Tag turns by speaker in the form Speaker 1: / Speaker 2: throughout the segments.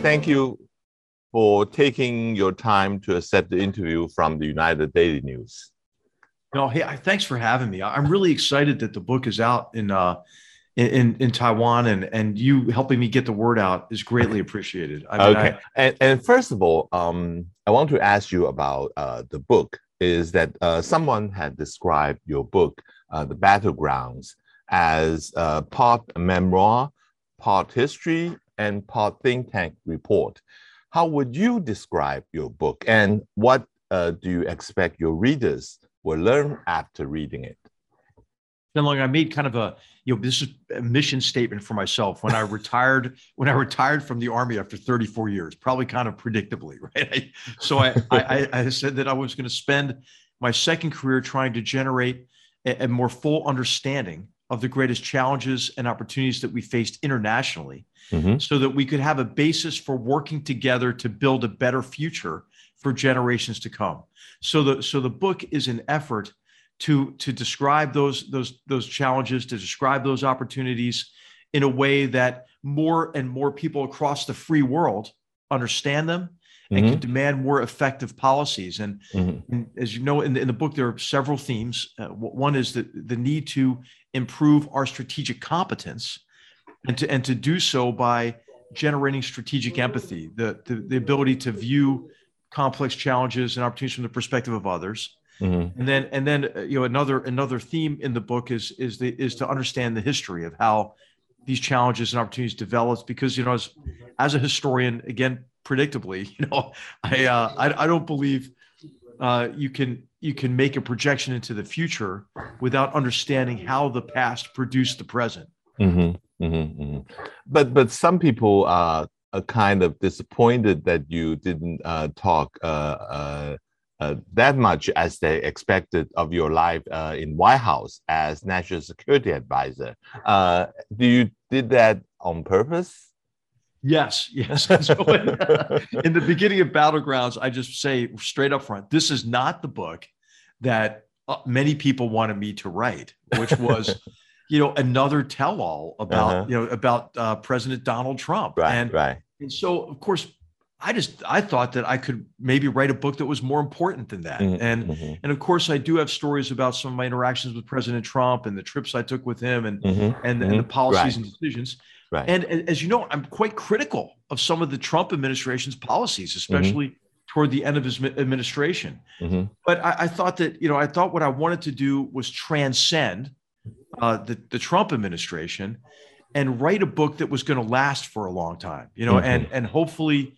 Speaker 1: thank you for taking your time to accept the interview from the United Daily News.
Speaker 2: No, hey, thanks for having me. I'm really excited that the book is out in uh, in in Taiwan, and and you helping me get the word out is greatly appreciated.
Speaker 1: I mean, okay, I, and and first of all, um, I want to ask you about uh, the book. Is that uh, someone had described your book, uh, "The Battlegrounds," as uh, part memoir, part history, and part think tank report. How would you describe your book, and what uh, do you expect your readers will learn after reading it?
Speaker 2: Long, I made kind of a you know this is a mission statement for myself when I retired when I retired from the army after 34 years, probably kind of predictably, right? so I I, I said that I was going to spend my second career trying to generate a, a more full understanding of the greatest challenges and opportunities that we faced internationally mm-hmm. so that we could have a basis for working together to build a better future for generations to come. So the so the book is an effort to to describe those those those challenges, to describe those opportunities in a way that more and more people across the free world understand them and mm-hmm. can demand more effective policies. And, mm-hmm. and, as you know, in the, in the book, there are several themes. Uh, one is the, the need to improve our strategic competence and to, and to do so by generating strategic empathy, the, the, the ability to view complex challenges and opportunities from the perspective of others. Mm-hmm. And then, and then, uh, you know, another another theme in the book is is the is to understand the history of how these challenges and opportunities developed. Because you know, as as a historian, again, predictably, you know, I uh, I, I don't believe uh, you can you can make a projection into the future without understanding how the past produced the present.
Speaker 1: Mm-hmm, mm-hmm, mm-hmm. But but some people are, are, kind of disappointed that you didn't uh, talk uh, uh, uh, that much as they expected of your life uh, in White House as national security advisor. Uh, do you did that on purpose?
Speaker 2: Yes, yes. So in, in, the beginning of Battlegrounds, I just say straight up front, this is not the book that uh, many people wanted me to write, which was, you know, another tell-all about, uh-huh. you know, about uh, President Donald Trump.
Speaker 1: Right,
Speaker 2: and,
Speaker 1: right.
Speaker 2: And so, of course, I just I thought that I could maybe write a book that was more important than that. Mm-hmm. And mm-hmm. and of course I do have stories about some of my interactions with President Trump and the trips I took with him and mm-hmm. and, and the mm-hmm. policies right. and decisions. Right. And, as you know, I'm quite critical of some of the Trump administration's policies, especially mm-hmm. toward the end of his administration. Mm-hmm. But I, I, thought that, you know, I thought what I wanted to do was transcend uh, the, the Trump administration and write a book that was going to last for a long time, you know, mm-hmm. and, and hopefully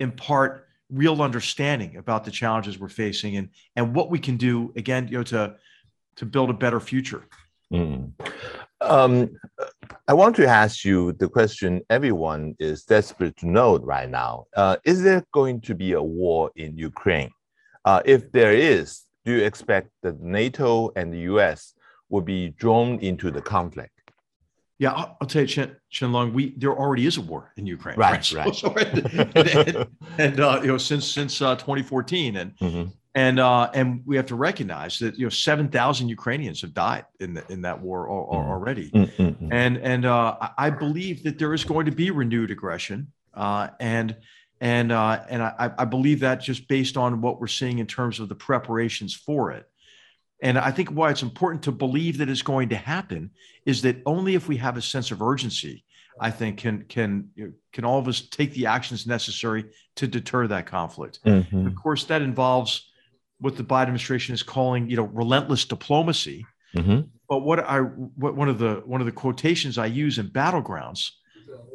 Speaker 2: impart real understanding about the challenges we're facing and, and what we can do, again, you know, to, to build a better future. Mm.
Speaker 1: Um, I want to ask you the question everyone is desperate to know right now. Uh, is there going to be a war in Ukraine? Uh, if there is, do you expect that NATO and the US will be drawn into the conflict?
Speaker 2: Yeah, I'll, I'll tell you, Chen, Chen Long, we there already is a war in Ukraine,
Speaker 1: right? Right.
Speaker 2: So, so, and, and, and uh, you know, since since uh, 2014, and mm-hmm and uh, and we have to recognize that you know seven thousand Ukrainians have died in the, in that war mm. already, mm-hmm. and and uh, I believe that there is going to be renewed aggression, uh, and and uh, and I, I believe that just based on what we're seeing in terms of the preparations for it, and I think why it's important to believe that it's going to happen is that only if we have a sense of urgency, I think can can can all of us take the actions necessary to deter that conflict. Mm-hmm. Of course, that involves what the Biden administration is calling, you know, relentless diplomacy. Mm-hmm. But what I what one of the one of the quotations I use in battlegrounds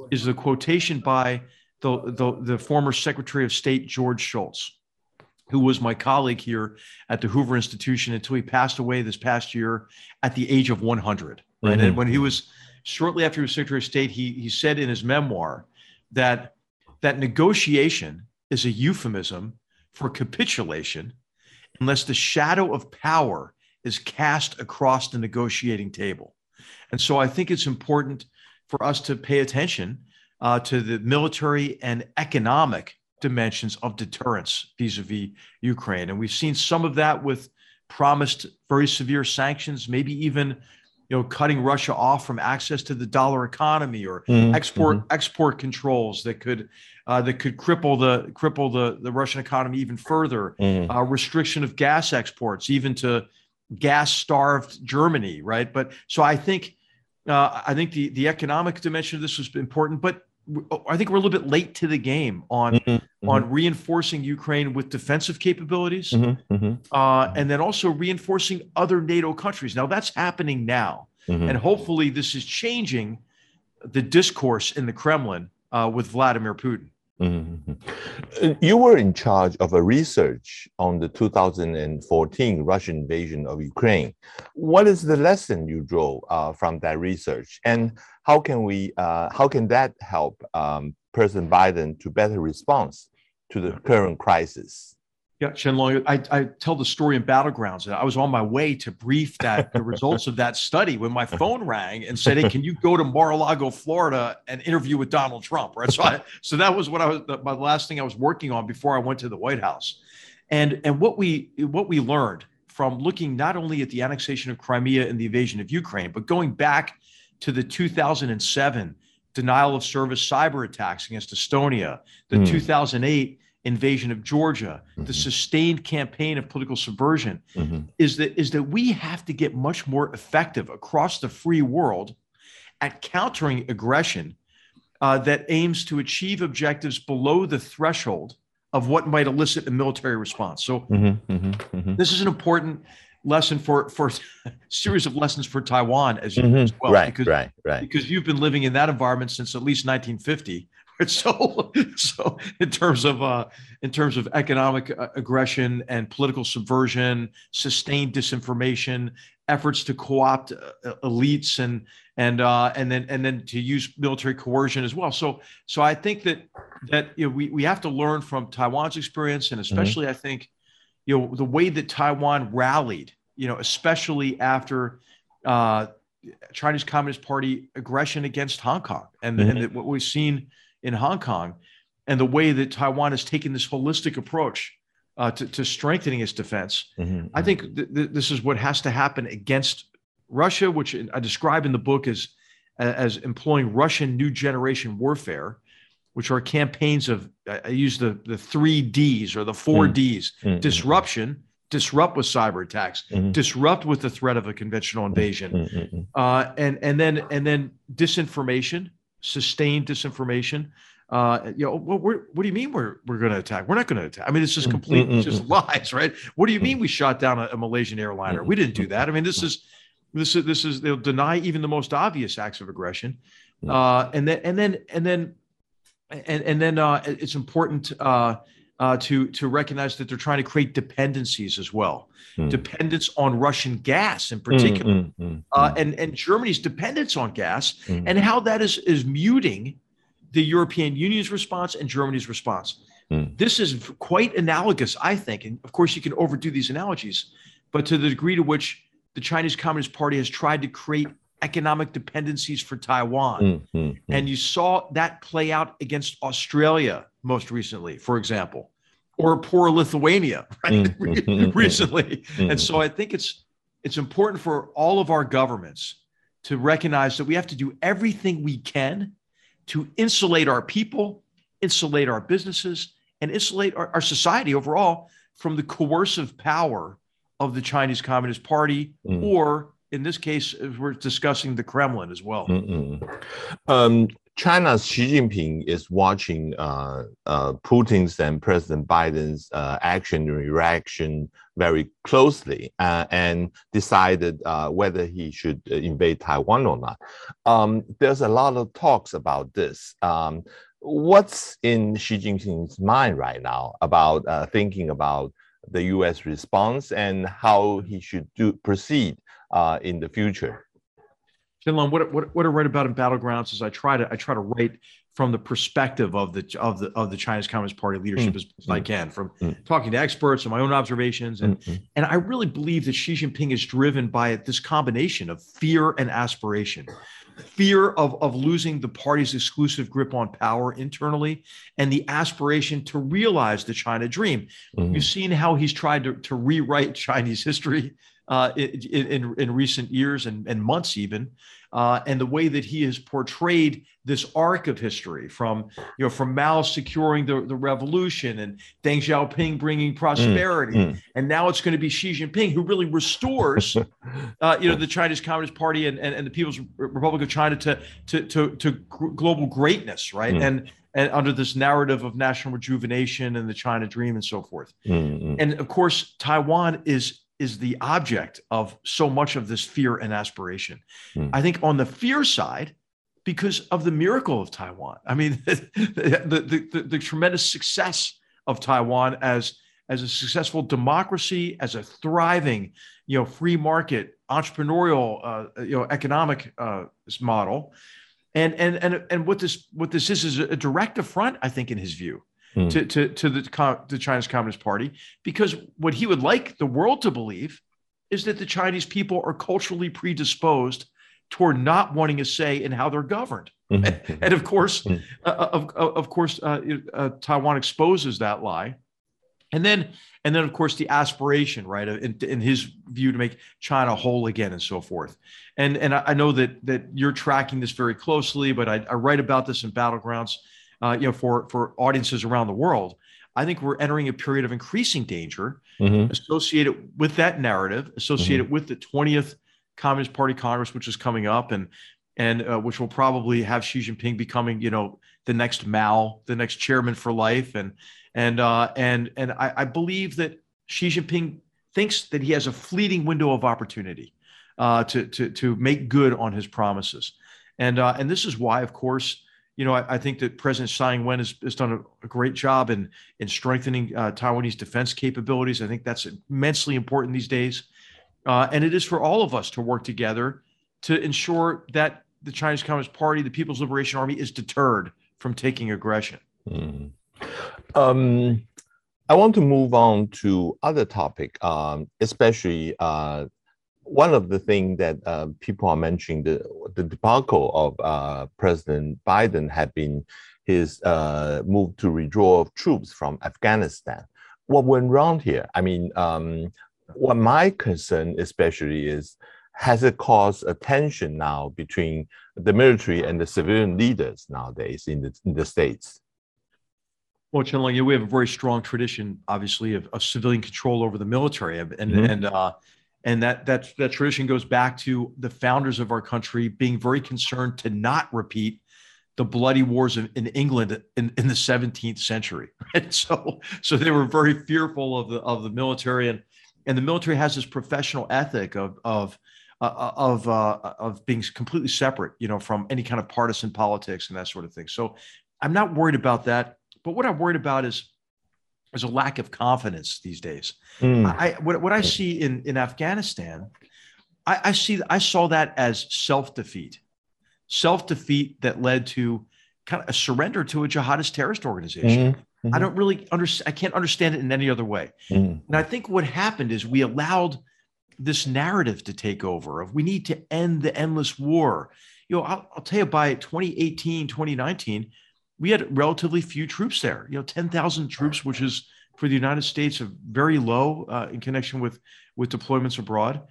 Speaker 2: is the quotation by the the, the former Secretary of State George Shultz, who was my colleague here at the Hoover Institution until he passed away this past year at the age of 100. Right, mm-hmm. and when he was shortly after he was Secretary of State, he he said in his memoir that that negotiation is a euphemism for capitulation unless the shadow of power is cast across the negotiating table. And so I think it's important for us to pay attention uh, to the military and economic dimensions of deterrence vis-a-vis Ukraine. And we've seen some of that with promised very severe sanctions, maybe even you know, cutting Russia off from access to the dollar economy or mm-hmm. export mm-hmm. export controls that could uh, that could cripple the cripple the the Russian economy even further. Mm-hmm. Uh, restriction of gas exports, even to gas starved Germany, right? But so I think uh, I think the the economic dimension of this was important, but I think we're a little bit late to the game on mm-hmm, mm-hmm. on reinforcing Ukraine with defensive capabilities, mm-hmm, mm-hmm. uh, and then also reinforcing other NATO countries. Now that's happening now, mm-hmm. and hopefully this is changing the discourse in the Kremlin uh, with Vladimir Putin.
Speaker 1: Mm-hmm. You were in charge of a research on the 2014 Russian invasion of Ukraine. What is the lesson you draw uh, from that research, and how can we, uh, how can that help um, President Biden to better respond to the current crisis?
Speaker 2: Yeah, Shenlong, I, I tell the story in Battlegrounds. I was on my way to brief that the results of that study when my phone rang and said, "Hey, can you go to Mar-a-Lago, Florida, and interview with Donald Trump?" Right. So, I, so that was what I was my last thing I was working on before I went to the White House, and and what we what we learned from looking not only at the annexation of Crimea and the invasion of Ukraine, but going back to the 2007 denial of service cyber attacks against Estonia, the mm. 2008 invasion of Georgia, mm-hmm. the sustained campaign of political subversion, mm-hmm. is that is that we have to get much more effective across the free world at countering aggression uh, that aims to achieve objectives below the threshold of what might elicit a military response. So mm-hmm, mm-hmm, mm-hmm. this is an important lesson for for a series of lessons for Taiwan as,
Speaker 1: mm-hmm. as well. Right, because, right, right.
Speaker 2: Because you've been living in that environment since at least 1950, So, so in terms of uh, in terms of economic uh, aggression and political subversion, sustained disinformation, efforts to co-opt uh, elites and and uh, and then and then to use military coercion as well. So, so I think that that you know, we we have to learn from Taiwan's experience, and mm-hmm. especially mm-hmm. I think you know the way that Taiwan rallied, you know, especially after. Uh, Chinese Communist Party aggression against Hong Kong, and, mm-hmm. and what we've seen in Hong Kong and the way that Taiwan is taking this holistic approach uh, to, to, strengthening its defense. Mm-hmm. I think th- th- this is what has to happen against Russia, which I describe in the book as, as employing Russian new generation warfare, which are campaigns of, I use the, the three Ds or the 4 mm-hmm. Ds mm-hmm. disruption, disrupt with cyber attacks, mm-hmm. disrupt with the threat of a conventional invasion, mm-hmm. uh, and, and, then, and then disinformation sustained disinformation. Uh, you know, well, what do you mean we're we're going to attack? We're not going to attack. I mean, it's just mm, complete, mm-hmm. just lies, right? What do you mean we shot down a, a Malaysian airliner? We didn't do that. I mean, this is this is this is they'll deny even the most obvious acts of aggression, uh, and then and then and then and and then uh, it's important uh, uh, to to recognize that they're trying to create dependencies as well, mm. dependence on Russian gas in particular, mm, mm, uh, and and Germany's dependence on gas, hmm. and how that is is muting the European Union's response and Germany's response. Hmm. This is quite analogous, I think, and of course you can overdo these analogies, but to the degree to which the Chinese Communist Party has tried to create economic dependencies for Taiwan. Mm, and you saw that play out against Australia most recently, for example, or poor Lithuania right? mm recently. And so I think it's it's important for all of our governments to recognize that we have to do everything we can to insulate our people, insulate our businesses, and insulate our, our society overall from the coercive power of the Chinese Communist Party mm. or in this case, we're discussing the Kremlin as well.
Speaker 1: Um, China's Xi Jinping is watching uh, uh, Putin's and President Biden's uh, action and reaction very closely uh, and decided uh, whether he should invade Taiwan or not. Um, there's a lot of talks about this. Um, what's in Xi Jinping's mind right now about uh, thinking about the U.S. response and how he should do proceed uh, in the future?
Speaker 2: Shenlong, what, what what I write about in Battlegrounds is I try to I try to write from the perspective of the of the of the Chinese Communist Party leadership mm. as mm. I can, from mm. talking to experts and my own observations, and mm-hmm. and I really believe that Xi Jinping is driven by this combination of fear and aspiration, fear of of losing the party's exclusive grip on power internally, and the aspiration to realize the China dream. Mm-hmm. You've seen how he's tried to to rewrite Chinese history uh, in, in, in recent years and, and months even uh, and the way that he has portrayed this arc of history from you know from Mao securing the, the revolution and Deng Xiaoping bringing prosperity, mm, mm. and now it's going to be Xi Jinping who really restores uh, you know the Chinese Communist Party and, and, and, the People's Republic of China to to to, to global greatness, right? Mm. And and under this narrative of national rejuvenation and the China Dream and so forth. Mm, and of course, Taiwan is is the object of so much of this fear and aspiration. Mm. I think on the fear side, because of the miracle of Taiwan. I mean, the, the, the, the, tremendous success of Taiwan as, as a successful democracy, as a thriving, you know, free market, entrepreneurial, uh, you know, economic uh, model. And, and, and, and what this, what this is, is a direct affront, I think, in his view mm. to, to, to the, the Chinese Communist Party, because what he would like the world to believe is that the Chinese people are culturally predisposed toward not wanting a say in how they're governed. Mm-hmm. And, and, of course, mm-hmm. uh, of, of course, uh, uh, Taiwan exposes that lie. And then, and then, of course, the aspiration, right, in, in, his view, to make China whole again, and so forth. And and I know that that you're tracking this very closely, but I, I write about this in Battlegrounds uh, you know, for for audiences around the world. I think we're entering a period of increasing danger mm-hmm. associated with that narrative, associated mm-hmm. with the 20th Communist Party Congress, which is coming up, and and uh, which will probably have Xi Jinping becoming, you know, the next Mao, the next chairman for life, and and uh, and and I, I believe that Xi Jinping thinks that he has a fleeting window of opportunity uh, to to to make good on his promises, and uh, and this is why, of course, you know, I, I, think that President Tsai Ing-wen has, has done a, a, great job in in strengthening uh, Taiwanese defense capabilities. I think that's immensely important these days, uh, and it is for all of us to work together to ensure that the Chinese Communist Party, the People's Liberation Army, is deterred from taking aggression. Mm.
Speaker 1: Um, I want to move on to other topic, um, especially uh, one of the things that uh, people are mentioning the the debacle of uh, President Biden had been his uh, move to withdraw troops from Afghanistan. What went wrong here? I mean, um, what my concern especially is has it caused a tension now between the military and the civilian leaders nowadays in the, in the states?
Speaker 2: Well, Chen Long, we have a very strong tradition, obviously, of, of civilian control over the military, and mm-hmm. and uh, and that that that tradition goes back to the founders of our country being very concerned to not repeat the bloody wars in, in England in, in the 17th century. And so so they were very fearful of the of the military and and the military has this professional ethic of of uh, of uh, of being completely separate, you know, from any kind of partisan politics and that sort of thing. So I'm not worried about that. But what I'm worried about is there's a lack of confidence these days. Mm. I what, what I see in in Afghanistan, I, I see I saw that as self defeat, self defeat that led to kind of a surrender to a jihadist terrorist organization. Mm-hmm. I don't really understand. I can't understand it in any other way. Mm. And I think what happened is we allowed this narrative to take over of we need to end the endless war. You know, I'll, I'll tell you by 2018, 2019 we had relatively few troops there. You know, ten thousand troops, which is for the United States very low uh, in connection with with deployments abroad,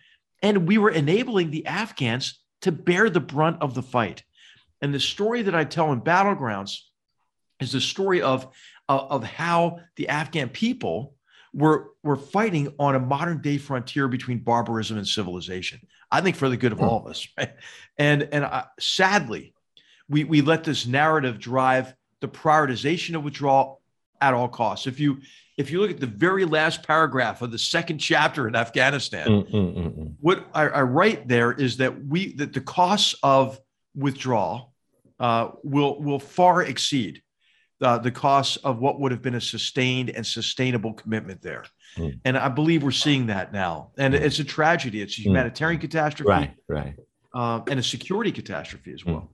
Speaker 2: and we were enabling the Afghans to bear the brunt of the fight. And the story that I tell in battlegrounds is the story of uh, of how the Afghan people were were fighting on a modern day frontier between barbarism and civilization. I think for the good of all of us, right? And and uh, sadly, we we let this narrative drive the prioritization of withdrawal at all costs. If you if you look at the very last paragraph of the second chapter in Afghanistan, mm, mm, mm, mm. what I, I, write there is that we that the costs of withdrawal uh, will will far exceed uh, the costs of what would have been a sustained and sustainable commitment there. Mm. And I believe we're seeing that now. And mm. it's a tragedy. It's a humanitarian catastrophe,
Speaker 1: right? Right.
Speaker 2: Uh, and a security catastrophe as well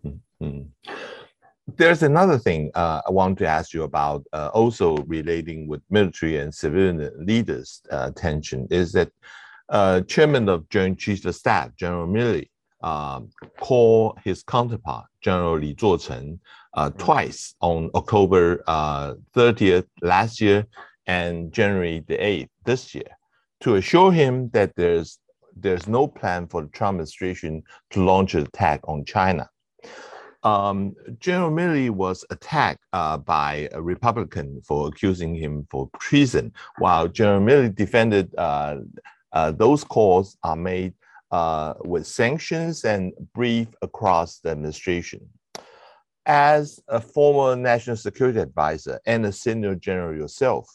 Speaker 1: there's another thing uh, I want to ask you about, uh, also relating with military and civilian leaders' uh, tension, is that uh, Chairman of Joint Chiefs of Staff, General Milley, um, called his counterpart, General Li Zuocheng, uh, twice on October 30th uh, last year and January the 8th this year to assure him that there's there's no plan for the Trump administration to launch an attack on China. Um, General Milley was attacked uh, by a Republican for accusing him for treason, while General Milley defended uh, uh, those calls are made uh, with sanctions and brief across the administration. As a former national security advisor and a senior general yourself,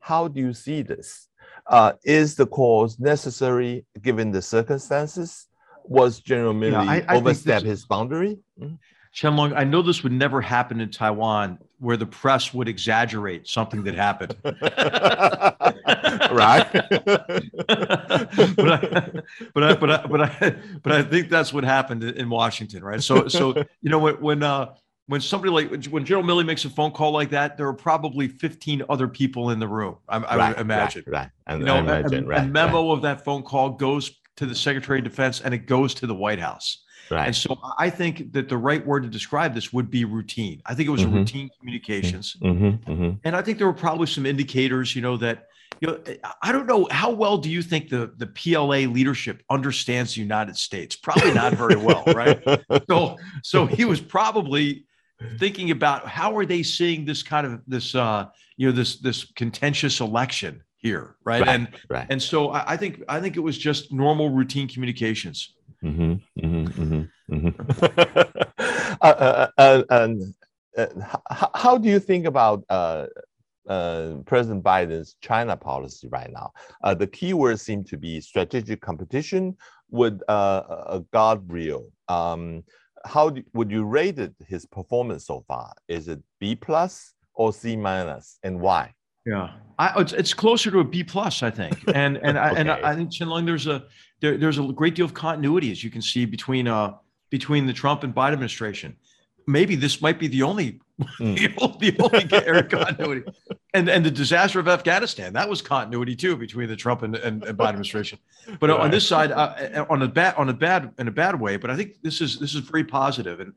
Speaker 1: how do you see this? Uh, is the cause necessary given the circumstances? Was General Milley yeah, I, I overstep his boundary? Mm-hmm.
Speaker 2: Qianlong, I know this would never happen in Taiwan where the press would exaggerate something that happened.
Speaker 1: right.
Speaker 2: but, I, but I, but I, but I, but I think that's what happened in Washington, right? So, so you know when when uh, when somebody like when General Milley makes a phone call like that, there are probably 15 other people in the room. I, I right, would imagine.
Speaker 1: Right. right. And,
Speaker 2: you know, imagine, a, right, a memo right. of that phone call goes to the Secretary of Defense and it goes to the White House. Right. And so I think that the right word to describe this would be routine. I think it was mm-hmm. routine communications. Mm-hmm. Mm-hmm. And I think there were probably some indicators, you know, that, you know, I don't know how well do you think the, the PLA leadership understands the United States? Probably not very well, right? So, so he was probably thinking about how are they seeing this kind of this, uh, you know, this, this contentious election here. Right. right and, right. and so I, I think, I think it was just normal routine communications. Mm-hmm, mm-hmm,
Speaker 1: mm-hmm. uh, and uh, how do you think about uh, uh, President Biden's China policy right now? Uh, the keywords seem to be strategic competition with uh, a guardrail. Um, how do, would you rate it, his performance so far? Is it B plus or C minus, and why?
Speaker 2: Yeah, I, it's, it's closer to a B plus, I think, and and I, and I, think there's a there, there's a great deal of continuity as you can see between uh between the Trump and Biden administration. Maybe this might be the only mm. the only area continuity, and and the disaster of Afghanistan that was continuity too between the Trump and, and, and Biden administration. But right. on this side, uh, on a bad on a bad in a bad way, but I think this is this is very positive, and.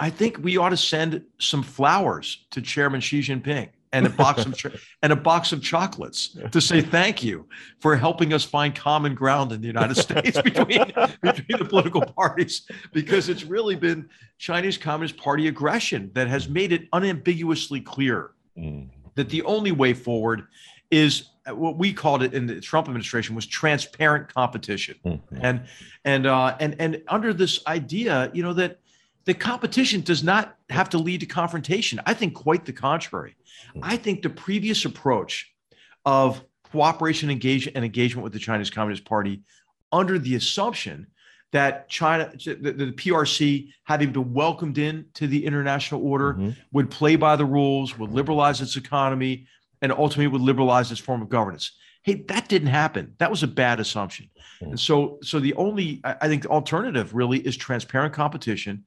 Speaker 2: I think we ought to send some flowers to Chairman Xi Jinping and a box of and a box of chocolates to say thank you for helping us find common ground in the United States between between the political parties because it's really been Chinese Communist Party aggression that has made it unambiguously clear mm. that the only way forward is what we called it in the Trump administration was transparent competition mm-hmm. and and uh, and and under this idea you know that the competition does not have to lead to confrontation. I think quite the contrary. Hmm. I think the previous approach of cooperation engagement and engagement with the Chinese Communist Party under the assumption that China, the, the PRC, having been welcomed in to the international order, mm-hmm. would play by the rules, would liberalize its economy, and ultimately would liberalize its form of governance. Hey, that didn't happen. That was a bad assumption. Mm-hmm. And so, so the only, I think, the alternative really is transparent competition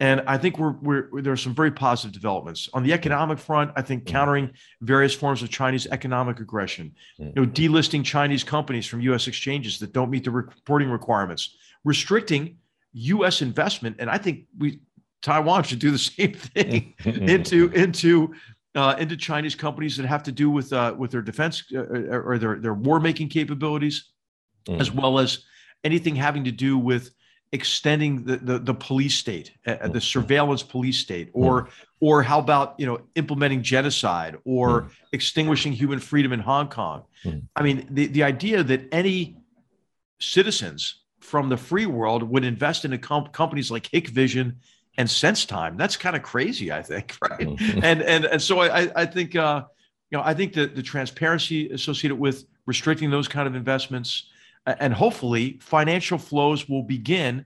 Speaker 2: and I think we're, we're there are some very positive developments on the economic front. I think mm-hmm. countering various forms of Chinese economic aggression, you know, delisting Chinese companies from U.S. exchanges that don't meet the reporting requirements, restricting U.S. investment, and I think we Taiwan should do the same thing into into uh, into Chinese companies that have to do with uh, with their defense uh, or their their war making capabilities, mm. as well as anything having to do with extending the, the, the police state, uh, uh the surveillance police state, or or how about you know implementing genocide or extinguishing human freedom in Hong Kong? I mean, the, the idea that any citizens from the free world would invest in com- companies like Hikvision and SenseTime, that's kind of crazy, I think, right? and and and so I I think uh, you know I think that the transparency associated with restricting those kind of investments and hopefully financial flows will begin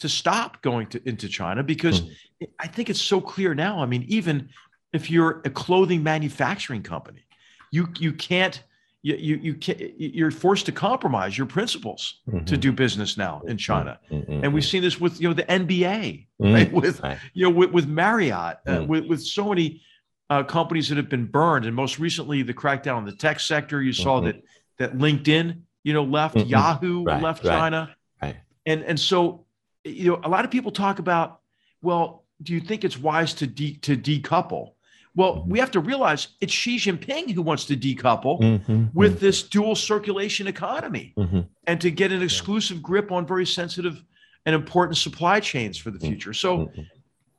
Speaker 2: to stop going to, into China because mm-hmm. I think it's so clear now. I mean, even if you're a clothing manufacturing company, you you can't you you, you can't, you're forced to compromise your principles mm-hmm. to do business now in China, mm-hmm. and we've seen this with you know the NBA, mm-hmm. right? with right. you know with, with Marriott, uh, mm. with with so many uh, companies that have been burned, and most recently the crackdown on the tech sector. You saw mm-hmm. that that LinkedIn you know, left, mm-hmm. Yahoo right, left right, China. Right. And and so you know, a lot of people talk about, well, do you think it's wise to de- to decouple? Well, mm-hmm. we have to realize it's Xi Jinping who wants to decouple mm-hmm. with mm-hmm. this dual circulation economy mm-hmm. and to get an exclusive grip on very sensitive and important supply chains for the mm-hmm. future. So,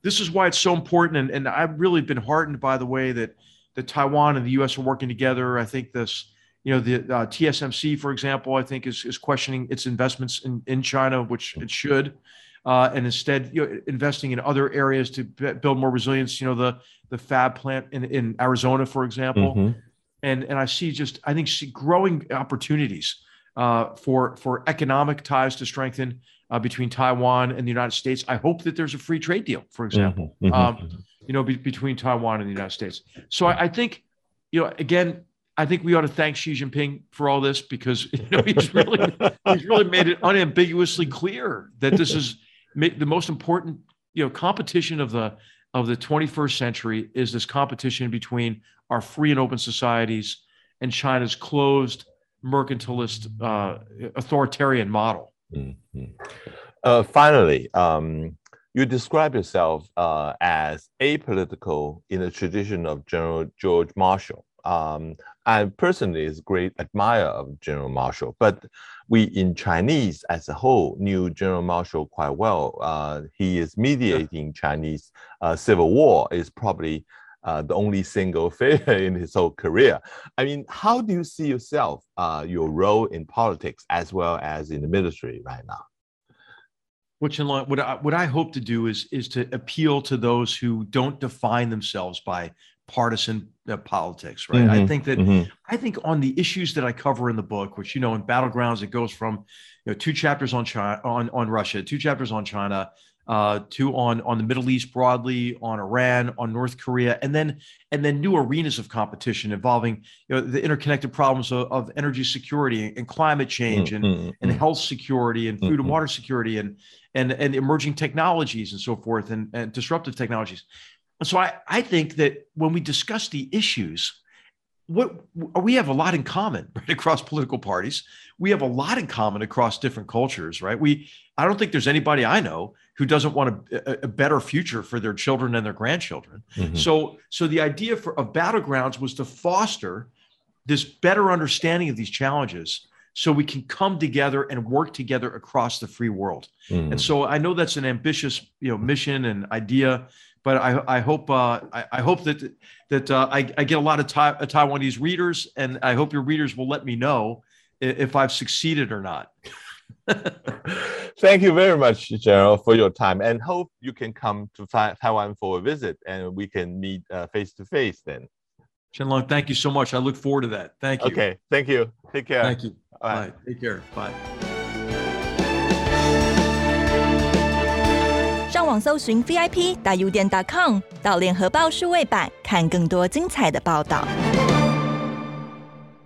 Speaker 2: this is why it's so important. And, and I've really been heartened by the way that, that Taiwan and the US are working together. I think this, you know, the uh, TSMC, for example, I think is, is questioning its investments in, in China, which it should uh, and instead you know, investing in other areas to b- build more resilience. You know, the the fab plant in, in Arizona, for example, mm-hmm. and and I see just I think see growing opportunities uh, for for economic ties to strengthen uh, between Taiwan and the United States. I hope that there's a free trade deal, for example, mm-hmm. Um, mm-hmm. you know, be, between Taiwan and the United States. So I, I think, you know, again, I think we ought to thank Xi Jinping for all this because you know he's really he's really made it unambiguously clear that this is the most important you know competition of the of the 21st century is this competition between our free and open societies and China's closed mercantilist uh, authoritarian model. Mm-hmm.
Speaker 1: Uh, finally, um, you describe yourself uh, as apolitical in the tradition of General George Marshall. Um, I personally is a great admirer of General Marshall, but we in Chinese as a whole knew General Marshall quite well. Uh, he is mediating Chinese uh, civil war is probably uh, the only single failure in his whole career. I mean, how do you see yourself, uh, your role in politics as well as in the military right now?
Speaker 2: Which what I, what I hope to do is is to appeal to those who don't define themselves by partisan uh, politics, right? Mm-hmm. I think that mm-hmm. I think on the issues that I cover in the book, which you know in battlegrounds, it goes from you know two chapters on China, on on Russia, two chapters on China, uh, two on on the Middle East broadly, on Iran, on North Korea, and then and then new arenas of competition involving you know the interconnected problems of, of energy security and climate change mm-hmm. and and mm-hmm. health security and food and mm-hmm. water security and and and emerging technologies and so forth and, and disruptive technologies so I, I think that when we discuss the issues, what we have a lot in common right across political parties. We have a lot in common across different cultures, right? We I don't think there's anybody I know who doesn't want a, a better future for their children and their grandchildren. Mm-hmm. So so the idea for of battlegrounds was to foster this better understanding of these challenges so we can come together and work together across the free world. Mm-hmm. And so I know that's an ambitious, you know, mission and idea, but I, I hope uh, I, I, hope that that uh, I, I, get a lot of ta- uh, Taiwanese readers, and I hope your readers will let me know if I've succeeded or not.
Speaker 1: Thank you very much, General, for your time, and hope you can come to Taiwan for a visit, and we can meet face to face then.
Speaker 2: Qianlong, thank you so much. I look forward to that. Thank you.
Speaker 1: Okay, thank you. Take care.
Speaker 2: Thank you. Bye. Bye. Take care. Bye.
Speaker 3: 搜寻 VIP 大 U 点 .com，到联合报数位版看更多精彩的报道。